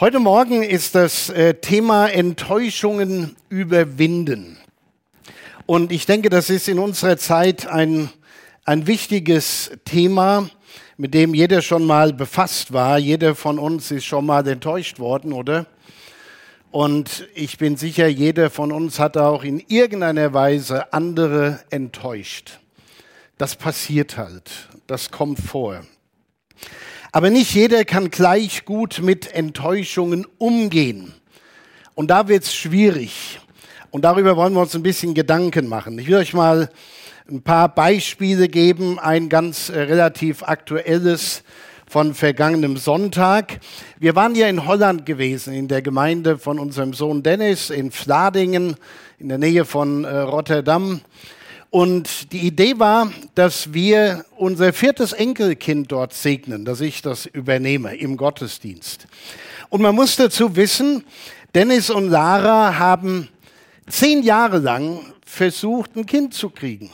Heute Morgen ist das äh, Thema Enttäuschungen überwinden. Und ich denke, das ist in unserer Zeit ein, ein wichtiges Thema, mit dem jeder schon mal befasst war. Jeder von uns ist schon mal enttäuscht worden, oder? Und ich bin sicher, jeder von uns hat auch in irgendeiner Weise andere enttäuscht. Das passiert halt. Das kommt vor. Aber nicht jeder kann gleich gut mit Enttäuschungen umgehen. Und da wird es schwierig. Und darüber wollen wir uns ein bisschen Gedanken machen. Ich will euch mal ein paar Beispiele geben. Ein ganz äh, relativ aktuelles von vergangenem Sonntag. Wir waren ja in Holland gewesen, in der Gemeinde von unserem Sohn Dennis in Vladingen, in der Nähe von äh, Rotterdam. Und die Idee war, dass wir unser viertes Enkelkind dort segnen, dass ich das übernehme im Gottesdienst. Und man muss dazu wissen, Dennis und Lara haben zehn Jahre lang versucht, ein Kind zu kriegen.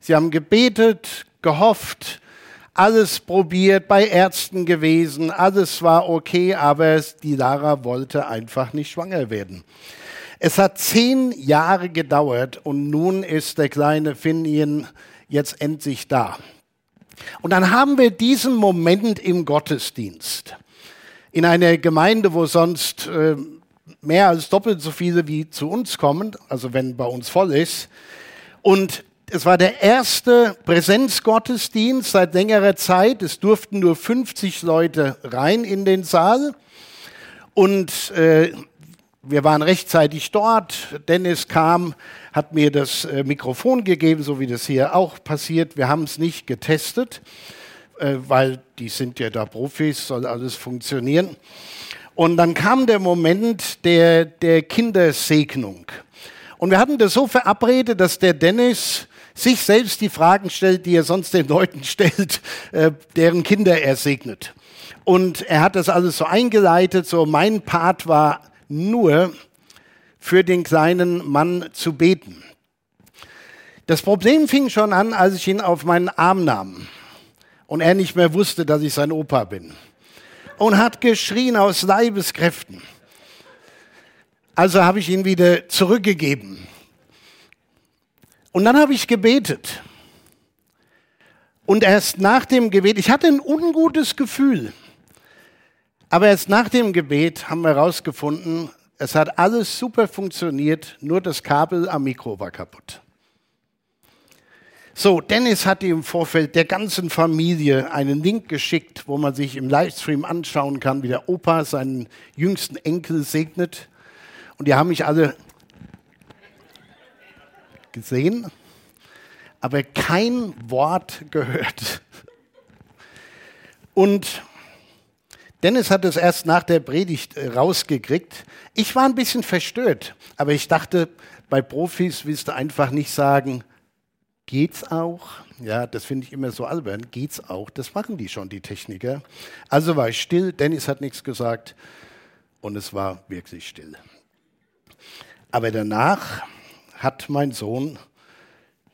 Sie haben gebetet, gehofft, alles probiert, bei Ärzten gewesen, alles war okay, aber die Lara wollte einfach nicht schwanger werden. Es hat zehn Jahre gedauert und nun ist der kleine Finian jetzt endlich da. Und dann haben wir diesen Moment im Gottesdienst. In einer Gemeinde, wo sonst äh, mehr als doppelt so viele wie zu uns kommen, also wenn bei uns voll ist. Und es war der erste Präsenzgottesdienst seit längerer Zeit. Es durften nur 50 Leute rein in den Saal. Und äh, wir waren rechtzeitig dort. Dennis kam, hat mir das äh, Mikrofon gegeben, so wie das hier auch passiert. Wir haben es nicht getestet, äh, weil die sind ja da Profis, soll alles funktionieren. Und dann kam der Moment der, der Kindersegnung. Und wir hatten das so verabredet, dass der Dennis sich selbst die Fragen stellt, die er sonst den Leuten stellt, äh, deren Kinder er segnet. Und er hat das alles so eingeleitet, so mein Part war nur für den kleinen Mann zu beten. Das Problem fing schon an, als ich ihn auf meinen Arm nahm und er nicht mehr wusste, dass ich sein Opa bin. Und hat geschrien aus Leibeskräften. Also habe ich ihn wieder zurückgegeben. Und dann habe ich gebetet. Und erst nach dem Gebet, ich hatte ein ungutes Gefühl. Aber erst nach dem Gebet haben wir herausgefunden, es hat alles super funktioniert, nur das Kabel am Mikro war kaputt. So, Dennis hatte im Vorfeld der ganzen Familie einen Link geschickt, wo man sich im Livestream anschauen kann, wie der Opa seinen jüngsten Enkel segnet. Und die haben mich alle gesehen, aber kein Wort gehört. Und Dennis hat es erst nach der Predigt äh, rausgekriegt. Ich war ein bisschen verstört, aber ich dachte, bei Profis willst du einfach nicht sagen, geht's auch? Ja, das finde ich immer so albern. Geht's auch? Das machen die schon, die Techniker. Also war ich still, Dennis hat nichts gesagt und es war wirklich still. Aber danach hat mein Sohn,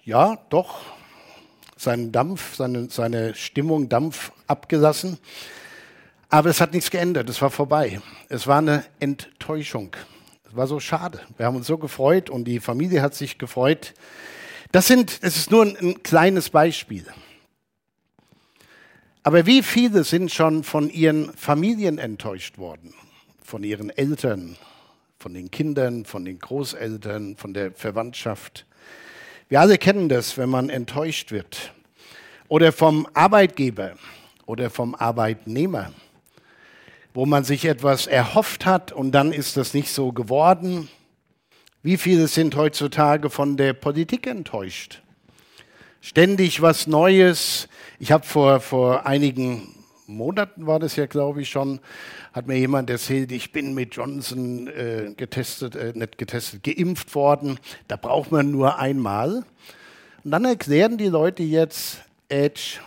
ja, doch, seinen Dampf, seine, seine Stimmung Dampf abgelassen. Aber es hat nichts geändert, es war vorbei. Es war eine Enttäuschung. Es war so schade. Wir haben uns so gefreut und die Familie hat sich gefreut. Das, sind, das ist nur ein, ein kleines Beispiel. Aber wie viele sind schon von ihren Familien enttäuscht worden? Von ihren Eltern, von den Kindern, von den Großeltern, von der Verwandtschaft. Wir alle kennen das, wenn man enttäuscht wird. Oder vom Arbeitgeber oder vom Arbeitnehmer wo man sich etwas erhofft hat und dann ist das nicht so geworden. Wie viele sind heutzutage von der Politik enttäuscht? Ständig was Neues. Ich habe vor, vor einigen Monaten war das ja, glaube ich, schon, hat mir jemand erzählt, ich bin mit Johnson äh, getestet, äh, nicht getestet, geimpft worden. Da braucht man nur einmal. Und dann erklären die Leute jetzt, Edge,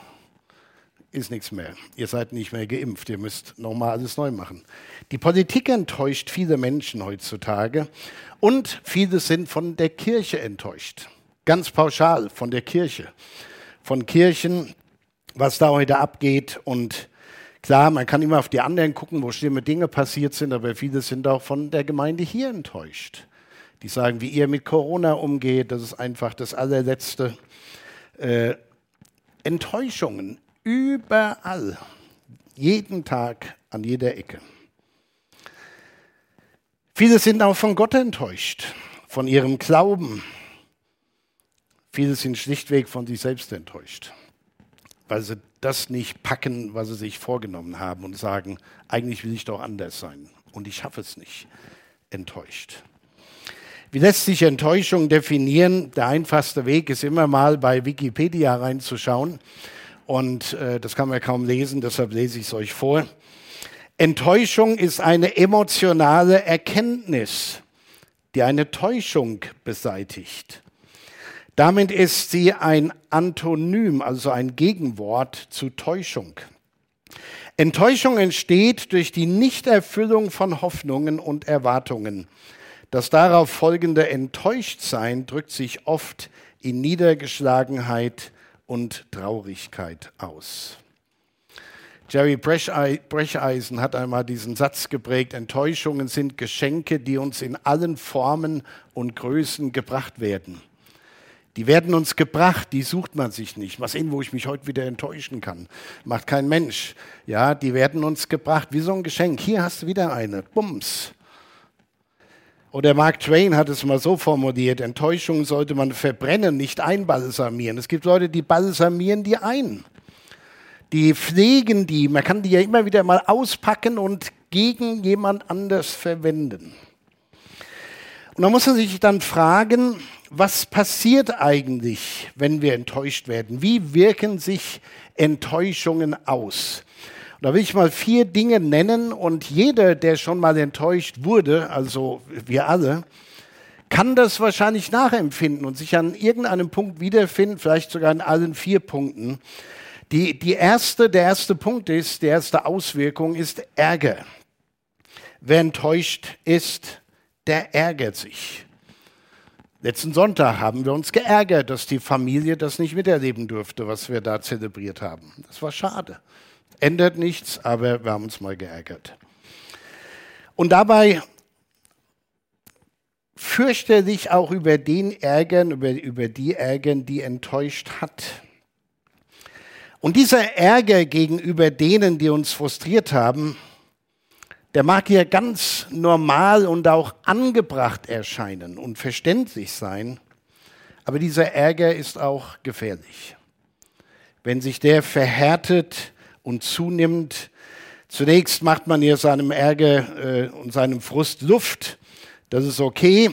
ist nichts mehr. Ihr seid nicht mehr geimpft. Ihr müsst nochmal alles neu machen. Die Politik enttäuscht viele Menschen heutzutage und viele sind von der Kirche enttäuscht. Ganz pauschal von der Kirche. Von Kirchen, was da heute abgeht und Klar, man kann immer auf die anderen gucken, wo schlimme Dinge passiert sind, aber viele sind auch von der Gemeinde hier enttäuscht. Die sagen, wie ihr mit Corona umgeht, das ist einfach das allerletzte. Äh, Enttäuschungen überall, jeden Tag, an jeder Ecke. Viele sind auch von Gott enttäuscht, von ihrem Glauben. Viele sind schlichtweg von sich selbst enttäuscht, weil sie das nicht packen, was sie sich vorgenommen haben und sagen, eigentlich will ich doch anders sein und ich schaffe es nicht. Enttäuscht. Wie lässt sich Enttäuschung definieren? Der einfachste Weg ist immer mal bei Wikipedia reinzuschauen. Und äh, das kann man kaum lesen, deshalb lese ich es euch vor. Enttäuschung ist eine emotionale Erkenntnis, die eine Täuschung beseitigt. Damit ist sie ein Antonym, also ein Gegenwort zu Täuschung. Enttäuschung entsteht durch die Nichterfüllung von Hoffnungen und Erwartungen. Das darauf folgende Enttäuschtsein drückt sich oft in Niedergeschlagenheit und Traurigkeit aus. Jerry Brecheisen hat einmal diesen Satz geprägt, Enttäuschungen sind Geschenke, die uns in allen Formen und Größen gebracht werden. Die werden uns gebracht, die sucht man sich nicht. Was sehen, wo ich mich heute wieder enttäuschen kann. Macht kein Mensch. Ja, die werden uns gebracht, wie so ein Geschenk. Hier hast du wieder eine. Bums. Oder Mark Twain hat es mal so formuliert, Enttäuschung sollte man verbrennen, nicht einbalsamieren. Es gibt Leute, die balsamieren die ein. Die pflegen die, man kann die ja immer wieder mal auspacken und gegen jemand anders verwenden. Und da muss man sich dann fragen, was passiert eigentlich, wenn wir enttäuscht werden? Wie wirken sich Enttäuschungen aus? Da will ich mal vier Dinge nennen und jeder, der schon mal enttäuscht wurde, also wir alle, kann das wahrscheinlich nachempfinden und sich an irgendeinem Punkt wiederfinden, vielleicht sogar in allen vier Punkten. Die, die erste, der erste Punkt ist, die erste Auswirkung ist Ärger. Wer enttäuscht ist, der ärgert sich. Letzten Sonntag haben wir uns geärgert, dass die Familie das nicht miterleben durfte, was wir da zelebriert haben. Das war schade. Ändert nichts, aber wir haben uns mal geärgert. Und dabei fürchte dich auch über den ärgern, über, über die ärgern, die enttäuscht hat. Und dieser Ärger gegenüber denen, die uns frustriert haben, der mag ja ganz normal und auch angebracht erscheinen und verständlich sein, aber dieser Ärger ist auch gefährlich. Wenn sich der verhärtet, und zunimmt. Zunächst macht man hier seinem Ärger äh, und seinem Frust Luft. Das ist okay.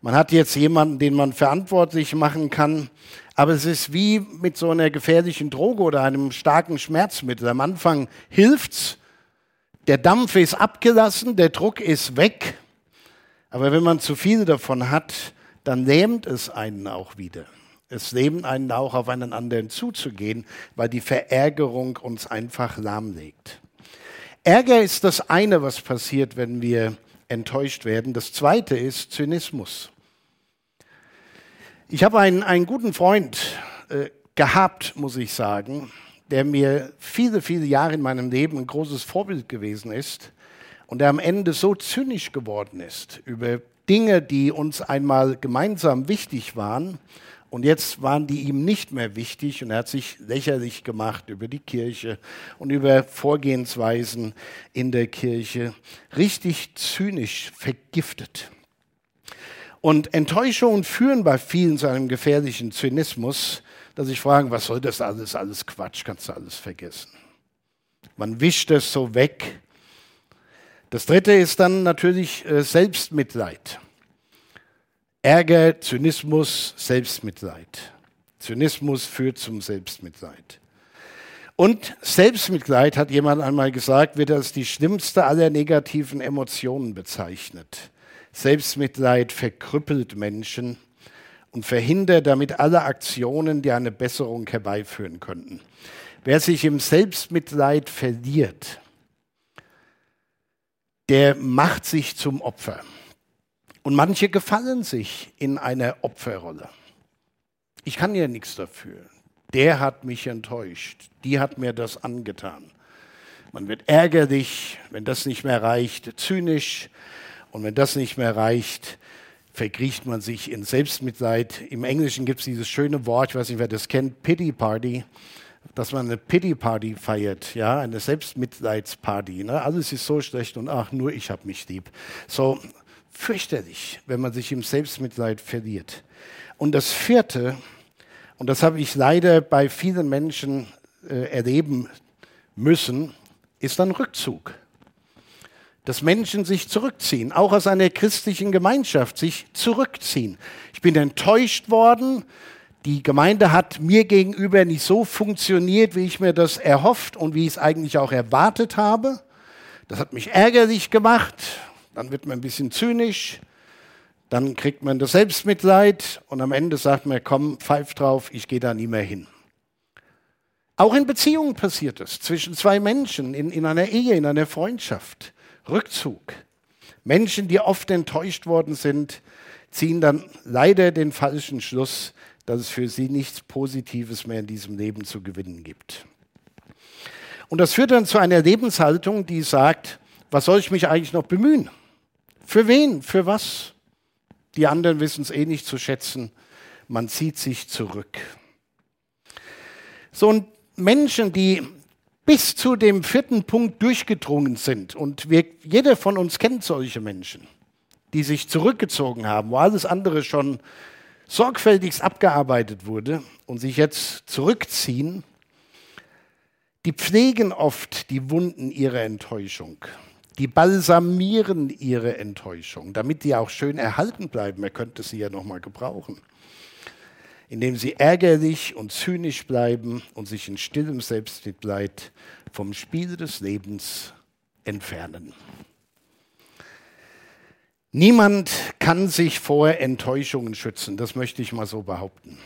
Man hat jetzt jemanden, den man verantwortlich machen kann. Aber es ist wie mit so einer gefährlichen Droge oder einem starken Schmerzmittel. Am Anfang hilft's. Der Dampf ist abgelassen, der Druck ist weg. Aber wenn man zu viel davon hat, dann lähmt es einen auch wieder. Es einen auch, auf einen anderen zuzugehen, weil die Verärgerung uns einfach lahmlegt. Ärger ist das eine, was passiert, wenn wir enttäuscht werden. Das zweite ist Zynismus. Ich habe einen, einen guten Freund äh, gehabt, muss ich sagen, der mir viele, viele Jahre in meinem Leben ein großes Vorbild gewesen ist und der am Ende so zynisch geworden ist über Dinge, die uns einmal gemeinsam wichtig waren und jetzt waren die ihm nicht mehr wichtig und er hat sich lächerlich gemacht über die Kirche und über Vorgehensweisen in der Kirche. Richtig zynisch vergiftet. Und Enttäuschungen führen bei vielen zu einem gefährlichen Zynismus, dass sich fragen, was soll das alles? Alles Quatsch, kannst du alles vergessen. Man wischt es so weg. Das dritte ist dann natürlich äh, Selbstmitleid. Ärger, Zynismus, Selbstmitleid. Zynismus führt zum Selbstmitleid. Und Selbstmitleid, hat jemand einmal gesagt, wird als die schlimmste aller negativen Emotionen bezeichnet. Selbstmitleid verkrüppelt Menschen und verhindert damit alle Aktionen, die eine Besserung herbeiführen könnten. Wer sich im Selbstmitleid verliert, der macht sich zum Opfer. Und manche gefallen sich in einer Opferrolle. Ich kann ja nichts dafür. Der hat mich enttäuscht. Die hat mir das angetan. Man wird ärgerlich, wenn das nicht mehr reicht, zynisch. Und wenn das nicht mehr reicht, verkriecht man sich in Selbstmitleid. Im Englischen gibt es dieses schöne Wort, ich weiß nicht, wer das kennt, Pity Party, dass man eine Pity Party feiert, ja, eine Selbstmitleidsparty. Ne? Alles ist so schlecht und ach, nur ich habe mich lieb. So fürchterlich, wenn man sich im Selbstmitleid verliert. Und das vierte, und das habe ich leider bei vielen Menschen äh, erleben müssen, ist dann Rückzug dass Menschen sich zurückziehen, auch aus einer christlichen Gemeinschaft sich zurückziehen. Ich bin enttäuscht worden, die Gemeinde hat mir gegenüber nicht so funktioniert, wie ich mir das erhofft und wie ich es eigentlich auch erwartet habe. Das hat mich ärgerlich gemacht, dann wird man ein bisschen zynisch, dann kriegt man das Selbstmitleid und am Ende sagt man, komm, pfeif drauf, ich gehe da nie mehr hin. Auch in Beziehungen passiert es, zwischen zwei Menschen, in, in einer Ehe, in einer Freundschaft. Rückzug. Menschen, die oft enttäuscht worden sind, ziehen dann leider den falschen Schluss, dass es für sie nichts Positives mehr in diesem Leben zu gewinnen gibt. Und das führt dann zu einer Lebenshaltung, die sagt, was soll ich mich eigentlich noch bemühen? Für wen? Für was? Die anderen wissen es eh nicht zu schätzen. Man zieht sich zurück. So, und Menschen, die bis zu dem vierten Punkt durchgedrungen sind. Und wir, jeder von uns kennt solche Menschen, die sich zurückgezogen haben, wo alles andere schon sorgfältigst abgearbeitet wurde und sich jetzt zurückziehen. Die pflegen oft die Wunden ihrer Enttäuschung. Die balsamieren ihre Enttäuschung, damit die auch schön erhalten bleiben. Er könnte sie ja noch mal gebrauchen indem sie ärgerlich und zynisch bleiben und sich in stillem Selbstmitleid vom Spiel des Lebens entfernen. Niemand kann sich vor Enttäuschungen schützen, das möchte ich mal so behaupten.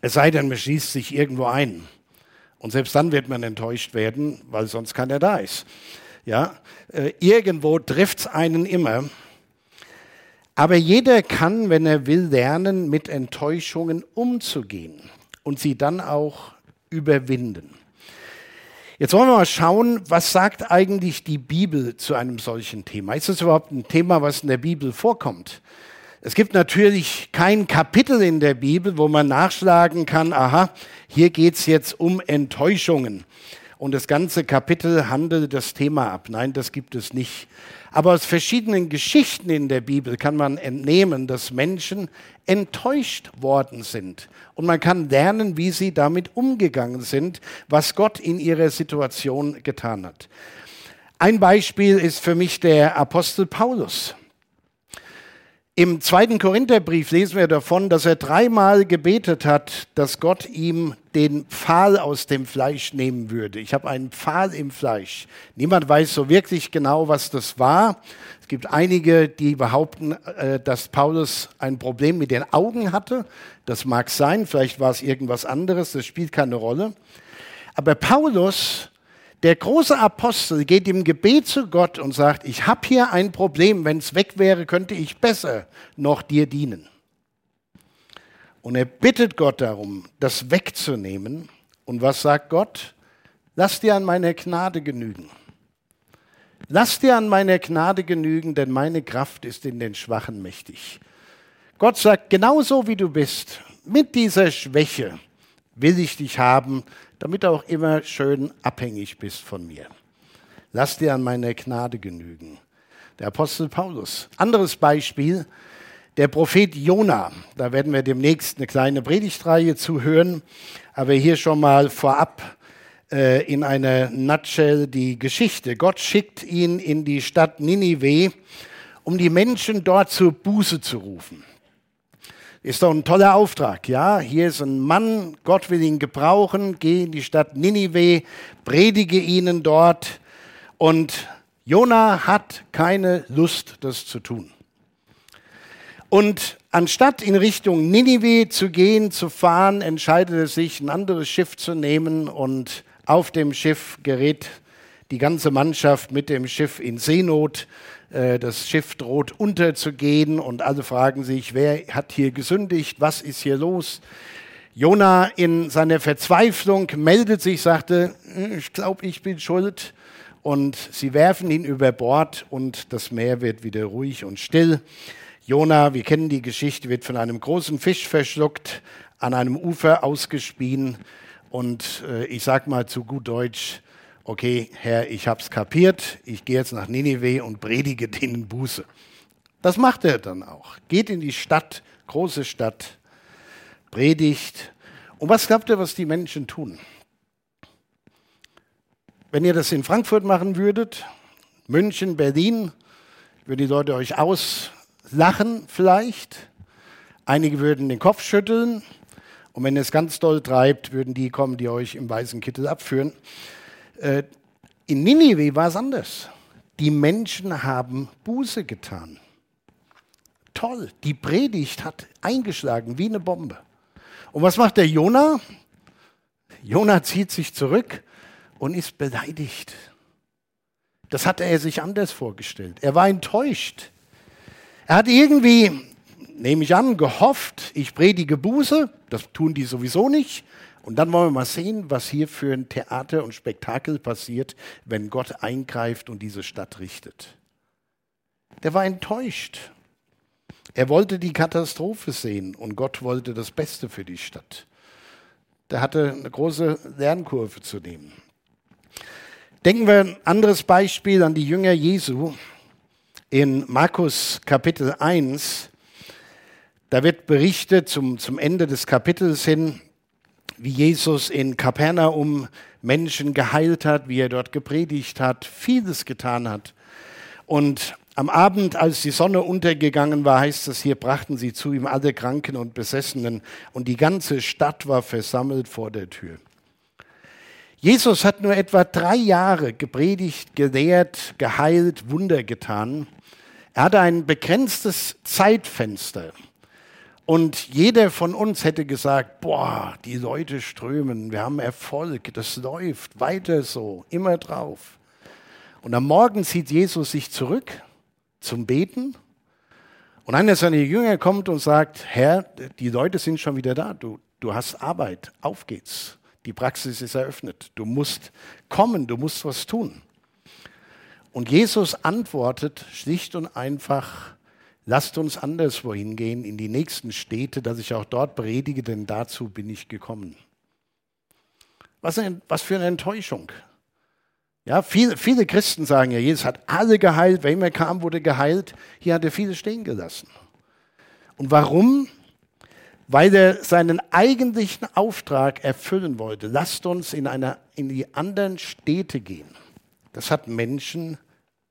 Es sei denn, man schließt sich irgendwo ein. Und selbst dann wird man enttäuscht werden, weil sonst keiner da ist. Ja, äh, irgendwo trifft es einen immer. Aber jeder kann, wenn er will, lernen, mit Enttäuschungen umzugehen und sie dann auch überwinden. Jetzt wollen wir mal schauen, was sagt eigentlich die Bibel zu einem solchen Thema? Ist es überhaupt ein Thema, was in der Bibel vorkommt? Es gibt natürlich kein Kapitel in der Bibel, wo man nachschlagen kann, aha, hier geht's jetzt um Enttäuschungen. Und das ganze Kapitel handelt das Thema ab. Nein, das gibt es nicht. Aber aus verschiedenen Geschichten in der Bibel kann man entnehmen, dass Menschen enttäuscht worden sind. Und man kann lernen, wie sie damit umgegangen sind, was Gott in ihrer Situation getan hat. Ein Beispiel ist für mich der Apostel Paulus. Im zweiten Korintherbrief lesen wir davon, dass er dreimal gebetet hat, dass Gott ihm den Pfahl aus dem Fleisch nehmen würde. Ich habe einen Pfahl im Fleisch. Niemand weiß so wirklich genau, was das war. Es gibt einige, die behaupten, äh, dass Paulus ein Problem mit den Augen hatte. Das mag sein, vielleicht war es irgendwas anderes, das spielt keine Rolle. Aber Paulus der große Apostel geht im Gebet zu Gott und sagt, ich habe hier ein Problem, wenn es weg wäre, könnte ich besser noch dir dienen. Und er bittet Gott darum, das wegzunehmen. Und was sagt Gott? Lass dir an meiner Gnade genügen. Lass dir an meiner Gnade genügen, denn meine Kraft ist in den Schwachen mächtig. Gott sagt, genauso wie du bist, mit dieser Schwäche will ich dich haben, damit du auch immer schön abhängig bist von mir. Lass dir an meiner Gnade genügen. Der Apostel Paulus. Anderes Beispiel, der Prophet Jona. Da werden wir demnächst eine kleine Predigtreihe zu hören, aber hier schon mal vorab äh, in einer Nutshell die Geschichte. Gott schickt ihn in die Stadt Ninive, um die Menschen dort zur Buße zu rufen. Ist doch ein toller Auftrag, ja? Hier ist ein Mann, Gott will ihn gebrauchen, geh in die Stadt Ninive, predige ihnen dort. Und Jona hat keine Lust, das zu tun. Und anstatt in Richtung Ninive zu gehen, zu fahren, entscheidet er sich, ein anderes Schiff zu nehmen. Und auf dem Schiff gerät die ganze Mannschaft mit dem Schiff in Seenot. Äh, das Schiff droht unterzugehen und alle fragen sich, wer hat hier gesündigt, was ist hier los? Jona in seiner Verzweiflung meldet sich, sagte, hm, ich glaube, ich bin schuld. und sie werfen ihn über Bord und das Meer wird wieder ruhig und still. Jona, wir kennen die Geschichte, wird von einem großen Fisch verschluckt, an einem Ufer ausgespien und äh, ich sag mal zu gut Deutsch, okay, Herr, ich hab's kapiert, ich gehe jetzt nach Ninive und predige denen Buße. Das macht er dann auch. Geht in die Stadt, große Stadt, predigt. Und was glaubt ihr, was die Menschen tun? Wenn ihr das in Frankfurt machen würdet, München, Berlin, würden die Leute euch auslachen vielleicht. Einige würden den Kopf schütteln. Und wenn ihr es ganz doll treibt, würden die kommen, die euch im weißen Kittel abführen. Äh, in Ninive war es anders. Die Menschen haben Buße getan. Toll, die Predigt hat eingeschlagen wie eine Bombe. Und was macht der Jona? Jona zieht sich zurück und ist beleidigt. Das hatte er sich anders vorgestellt. Er war enttäuscht. Er hat irgendwie, nehme ich an, gehofft, ich predige Buße. Das tun die sowieso nicht. Und dann wollen wir mal sehen, was hier für ein Theater und Spektakel passiert, wenn Gott eingreift und diese Stadt richtet. Der war enttäuscht. Er wollte die Katastrophe sehen und Gott wollte das Beste für die Stadt. Der hatte eine große Lernkurve zu nehmen. Denken wir ein anderes Beispiel an die Jünger Jesu in Markus Kapitel 1. Da wird berichtet zum, zum Ende des Kapitels hin, wie Jesus in Kapernaum Menschen geheilt hat, wie er dort gepredigt hat, vieles getan hat. Und am Abend, als die Sonne untergegangen war, heißt es hier, brachten sie zu ihm alle Kranken und Besessenen und die ganze Stadt war versammelt vor der Tür. Jesus hat nur etwa drei Jahre gepredigt, gelehrt, geheilt, Wunder getan. Er hatte ein begrenztes Zeitfenster. Und jeder von uns hätte gesagt, boah, die Leute strömen, wir haben Erfolg, das läuft, weiter so, immer drauf. Und am Morgen zieht Jesus sich zurück zum Beten. Und einer seiner Jünger kommt und sagt, Herr, die Leute sind schon wieder da, du, du hast Arbeit, auf geht's. Die Praxis ist eröffnet. Du musst kommen, du musst was tun. Und Jesus antwortet schlicht und einfach, lasst uns anderswo hingehen, in die nächsten Städte, dass ich auch dort predige, denn dazu bin ich gekommen. Was, ein, was für eine Enttäuschung. Ja, viele, viele Christen sagen ja, Jesus hat alle geheilt, wer immer kam, wurde geheilt. Hier hat er viele stehen gelassen. Und warum? weil er seinen eigentlichen Auftrag erfüllen wollte. Lasst uns in, einer, in die anderen Städte gehen. Das hat Menschen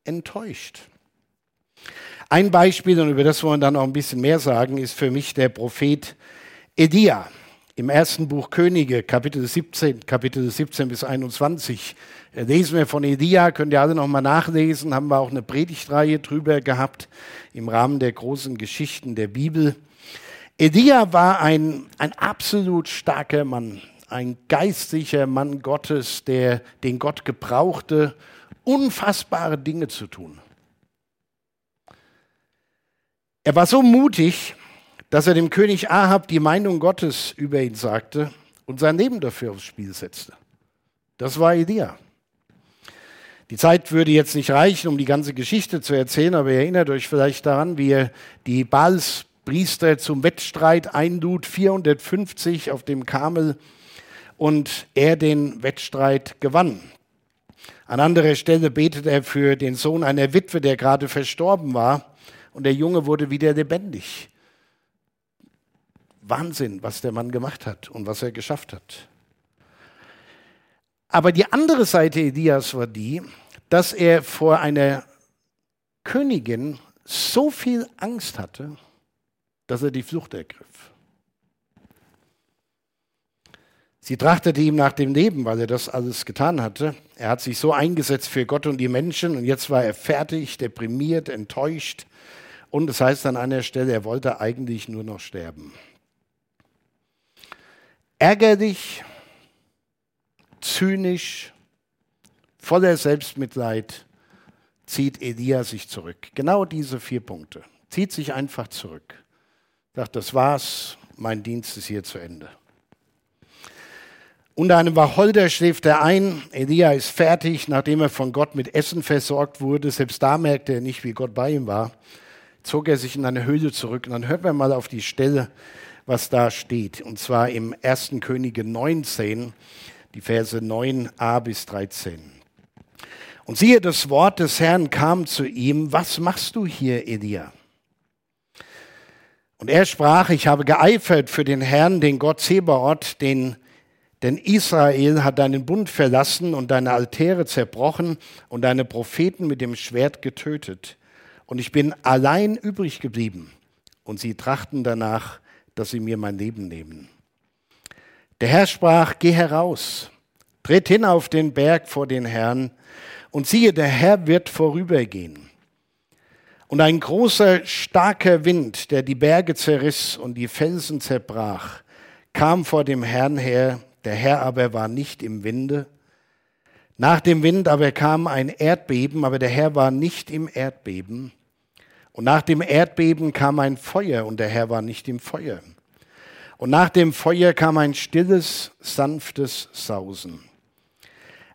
enttäuscht. Ein Beispiel, und über das wollen wir dann noch ein bisschen mehr sagen, ist für mich der Prophet Edia. Im ersten Buch Könige, Kapitel 17, Kapitel 17 bis 21, lesen wir von Elia, könnt ihr alle nochmal nachlesen, haben wir auch eine Predigtreihe drüber gehabt im Rahmen der großen Geschichten der Bibel. Elia war ein, ein absolut starker Mann, ein geistlicher Mann Gottes, der, den Gott gebrauchte, unfassbare Dinge zu tun. Er war so mutig, dass er dem König Ahab die Meinung Gottes über ihn sagte und sein Leben dafür aufs Spiel setzte. Das war Elia. Die Zeit würde jetzt nicht reichen, um die ganze Geschichte zu erzählen, aber ihr erinnert euch vielleicht daran, wie er die Baals Priester zum Wettstreit einlud, 450 auf dem Kamel, und er den Wettstreit gewann. An anderer Stelle betet er für den Sohn einer Witwe, der gerade verstorben war, und der Junge wurde wieder lebendig. Wahnsinn, was der Mann gemacht hat und was er geschafft hat. Aber die andere Seite Elias war die, dass er vor einer Königin so viel Angst hatte, dass er die Flucht ergriff. Sie trachtete ihm nach dem Leben, weil er das alles getan hatte. Er hat sich so eingesetzt für Gott und die Menschen und jetzt war er fertig, deprimiert, enttäuscht. Und es das heißt an einer Stelle, er wollte eigentlich nur noch sterben. Ärgerlich, zynisch, voller Selbstmitleid zieht Elia sich zurück. Genau diese vier Punkte. Zieht sich einfach zurück. Sagt, das war's, mein Dienst ist hier zu Ende. Unter einem Wacholder schläft er ein. Elia ist fertig, nachdem er von Gott mit Essen versorgt wurde. Selbst da merkte er nicht, wie Gott bei ihm war. Zog er sich in eine Höhle zurück. Und dann hört man mal auf die Stelle, was da steht. Und zwar im 1. Könige 19, die Verse 9a bis 13. Und siehe, das Wort des Herrn kam zu ihm. Was machst du hier, Elia? Und er sprach, ich habe geeifert für den Herrn, den Gott Zebaoth, den denn Israel hat deinen Bund verlassen und deine Altäre zerbrochen und deine Propheten mit dem Schwert getötet. Und ich bin allein übrig geblieben. Und sie trachten danach, dass sie mir mein Leben nehmen. Der Herr sprach, geh heraus, tritt hin auf den Berg vor den Herrn, und siehe, der Herr wird vorübergehen. Und ein großer, starker Wind, der die Berge zerriss und die Felsen zerbrach, kam vor dem Herrn her, der Herr aber war nicht im Winde. Nach dem Wind aber kam ein Erdbeben, aber der Herr war nicht im Erdbeben. Und nach dem Erdbeben kam ein Feuer, und der Herr war nicht im Feuer. Und nach dem Feuer kam ein stilles, sanftes Sausen.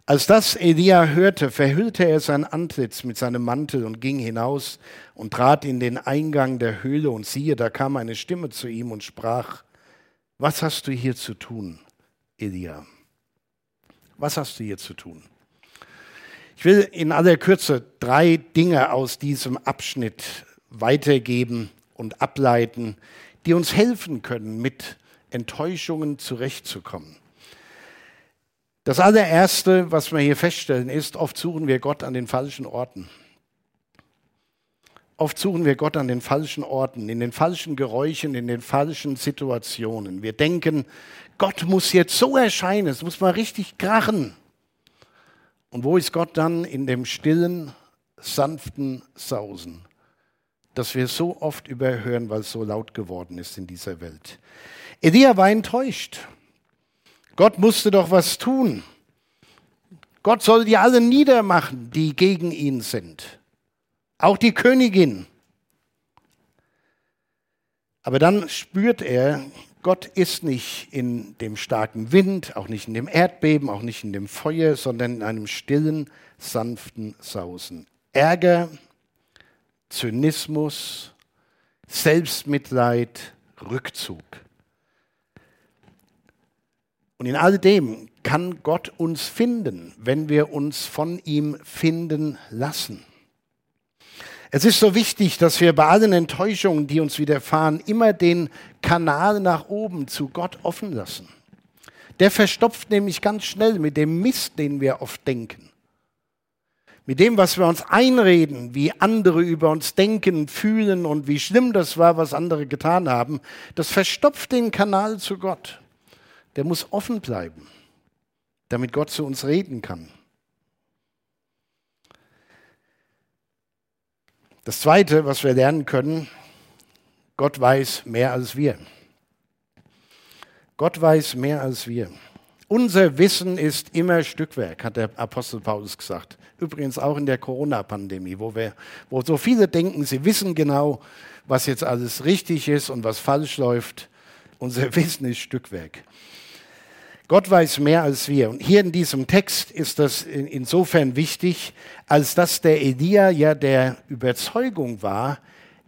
Als das Elia hörte, verhüllte er sein Antlitz mit seinem Mantel und ging hinaus und trat in den Eingang der Höhle. Und siehe, da kam eine Stimme zu ihm und sprach, was hast du hier zu tun? Elia. Was hast du hier zu tun? Ich will in aller Kürze drei Dinge aus diesem Abschnitt weitergeben und ableiten, die uns helfen können, mit Enttäuschungen zurechtzukommen. Das allererste, was wir hier feststellen, ist, oft suchen wir Gott an den falschen Orten. Oft suchen wir Gott an den falschen Orten, in den falschen Geräuschen, in den falschen Situationen. Wir denken, Gott muss jetzt so erscheinen, es muss mal richtig krachen. Und wo ist Gott dann in dem stillen, sanften Sausen, das wir so oft überhören, weil es so laut geworden ist in dieser Welt? Elia war enttäuscht. Gott musste doch was tun. Gott soll die alle niedermachen, die gegen ihn sind auch die Königin. Aber dann spürt er, Gott ist nicht in dem starken Wind, auch nicht in dem Erdbeben, auch nicht in dem Feuer, sondern in einem stillen, sanften Sausen. Ärger, Zynismus, Selbstmitleid, Rückzug. Und in all dem kann Gott uns finden, wenn wir uns von ihm finden lassen. Es ist so wichtig, dass wir bei allen Enttäuschungen, die uns widerfahren, immer den Kanal nach oben zu Gott offen lassen. Der verstopft nämlich ganz schnell mit dem Mist, den wir oft denken. Mit dem, was wir uns einreden, wie andere über uns denken, fühlen und wie schlimm das war, was andere getan haben, das verstopft den Kanal zu Gott. Der muss offen bleiben, damit Gott zu uns reden kann. Das Zweite, was wir lernen können, Gott weiß mehr als wir. Gott weiß mehr als wir. Unser Wissen ist immer Stückwerk, hat der Apostel Paulus gesagt. Übrigens auch in der Corona-Pandemie, wo, wo so viele denken, sie wissen genau, was jetzt alles richtig ist und was falsch läuft. Unser Wissen ist Stückwerk. Gott weiß mehr als wir. Und hier in diesem Text ist das insofern wichtig, als dass der Elia ja der Überzeugung war,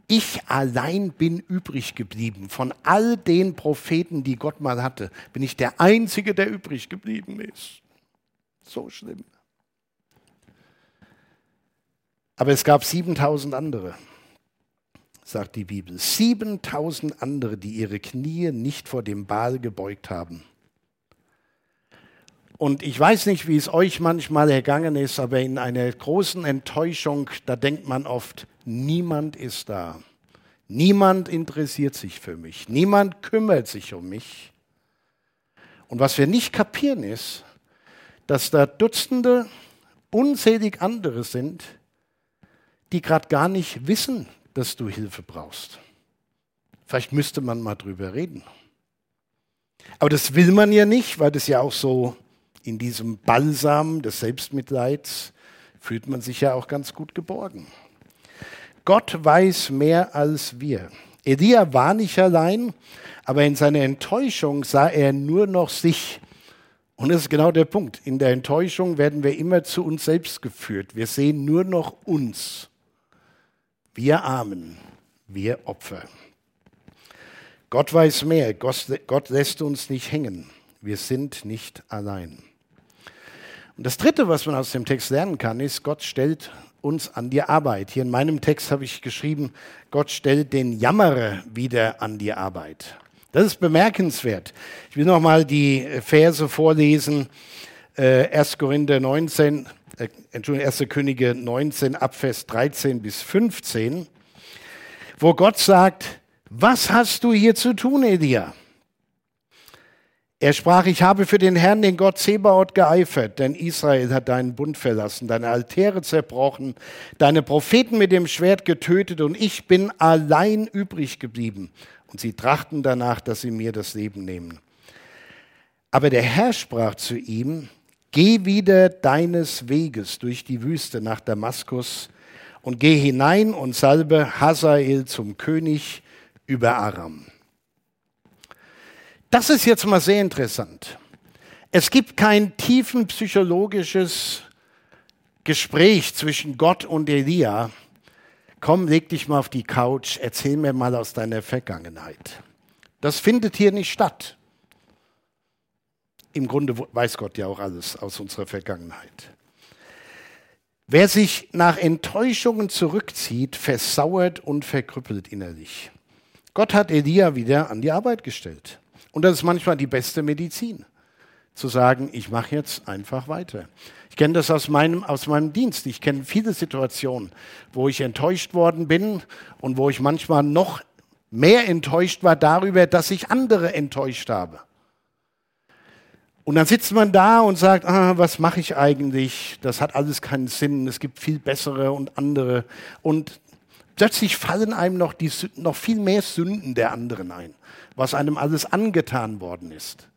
ich allein bin übrig geblieben. Von all den Propheten, die Gott mal hatte, bin ich der Einzige, der übrig geblieben ist. So schlimm. Aber es gab 7000 andere, sagt die Bibel. 7000 andere, die ihre Knie nicht vor dem Baal gebeugt haben. Und ich weiß nicht, wie es euch manchmal ergangen ist, aber in einer großen Enttäuschung, da denkt man oft, niemand ist da. Niemand interessiert sich für mich. Niemand kümmert sich um mich. Und was wir nicht kapieren ist, dass da Dutzende, unzählig andere sind, die gerade gar nicht wissen, dass du Hilfe brauchst. Vielleicht müsste man mal drüber reden. Aber das will man ja nicht, weil das ja auch so in diesem Balsam des Selbstmitleids fühlt man sich ja auch ganz gut geborgen. Gott weiß mehr als wir. Elia war nicht allein, aber in seiner Enttäuschung sah er nur noch sich Und das ist genau der Punkt. In der Enttäuschung werden wir immer zu uns selbst geführt. Wir sehen nur noch uns. Wir Armen, wir Opfer. Gott weiß mehr. Gott lässt uns nicht hängen. Wir sind nicht allein. Und das Dritte, was man aus dem Text lernen kann, ist, Gott stellt uns an die Arbeit. Hier in meinem Text habe ich geschrieben, Gott stellt den Jammerer wieder an die Arbeit. Das ist bemerkenswert. Ich will noch mal die Verse vorlesen. Äh, 1. Korinther 19, äh, Entschuldigung, 1. Könige 19, Abvers 13 bis 15, wo Gott sagt, was hast du hier zu tun, Elia? Er sprach, ich habe für den Herrn, den Gott Zebaoth, geeifert, denn Israel hat deinen Bund verlassen, deine Altäre zerbrochen, deine Propheten mit dem Schwert getötet und ich bin allein übrig geblieben. Und sie trachten danach, dass sie mir das Leben nehmen. Aber der Herr sprach zu ihm, geh wieder deines Weges durch die Wüste nach Damaskus und geh hinein und salbe Hazael zum König über Aram. Das ist jetzt mal sehr interessant. Es gibt kein tiefen psychologisches Gespräch zwischen Gott und Elia. Komm, leg dich mal auf die Couch, erzähl mir mal aus deiner Vergangenheit. Das findet hier nicht statt. Im Grunde weiß Gott ja auch alles aus unserer Vergangenheit. Wer sich nach Enttäuschungen zurückzieht, versauert und verkrüppelt innerlich. Gott hat Elia wieder an die Arbeit gestellt. Und das ist manchmal die beste Medizin, zu sagen, ich mache jetzt einfach weiter. Ich kenne das aus meinem, aus meinem Dienst. Ich kenne viele Situationen, wo ich enttäuscht worden bin und wo ich manchmal noch mehr enttäuscht war darüber, dass ich andere enttäuscht habe. Und dann sitzt man da und sagt, ah, was mache ich eigentlich? Das hat alles keinen Sinn. Es gibt viel bessere und andere. Und plötzlich fallen einem noch, die, noch viel mehr Sünden der anderen ein was einem alles angetan worden ist.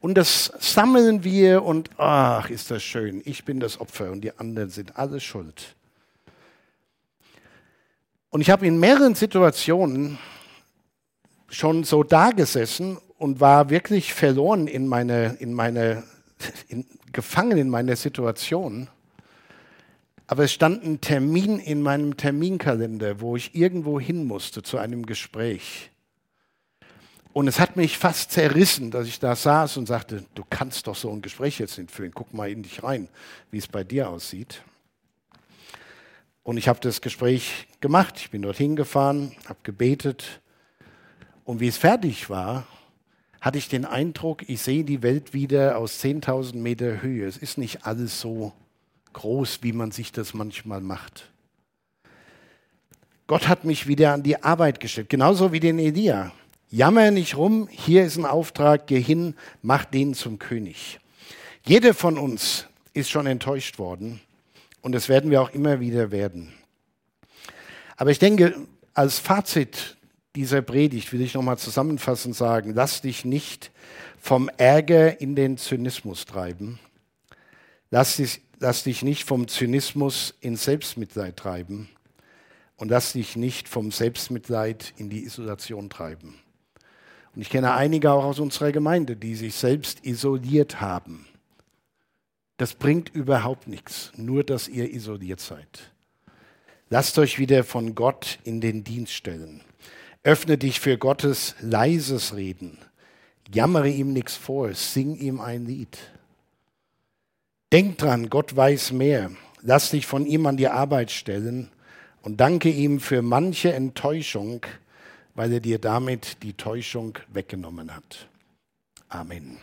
Und das sammeln wir und ach, ist das schön, ich bin das Opfer und die anderen sind alle schuld. Und ich habe in mehreren Situationen schon so dagesessen und war wirklich verloren in meine, in meine, in, gefangen in meiner Situation. Aber es stand ein Termin in meinem Terminkalender, wo ich irgendwo hin musste zu einem Gespräch. Und es hat mich fast zerrissen, dass ich da saß und sagte, du kannst doch so ein Gespräch jetzt nicht führen. Guck mal in dich rein, wie es bei dir aussieht. Und ich habe das Gespräch gemacht. Ich bin dorthin gefahren, habe gebetet. Und wie es fertig war, hatte ich den Eindruck, ich sehe die Welt wieder aus 10.000 Meter Höhe. Es ist nicht alles so groß, wie man sich das manchmal macht. Gott hat mich wieder an die Arbeit gestellt, genauso wie den Elia. Jammer nicht rum, hier ist ein Auftrag, geh hin, mach den zum König. Jeder von uns ist schon enttäuscht worden und das werden wir auch immer wieder werden. Aber ich denke, als Fazit dieser Predigt will ich nochmal zusammenfassend sagen, lass dich nicht vom Ärger in den Zynismus treiben. Lass dich, lass dich nicht vom Zynismus in Selbstmitleid treiben. Und lass dich nicht vom Selbstmitleid in die Isolation treiben. Und ich kenne einige auch aus unserer Gemeinde, die sich selbst isoliert haben. Das bringt überhaupt nichts, nur dass ihr isoliert seid. Lasst euch wieder von Gott in den Dienst stellen. Öffne dich für Gottes leises Reden. Jammere ihm nichts vor, sing ihm ein Lied. Denk dran, Gott weiß mehr. Lass dich von ihm an die Arbeit stellen und danke ihm für manche Enttäuschung, weil er dir damit die Täuschung weggenommen hat. Amen.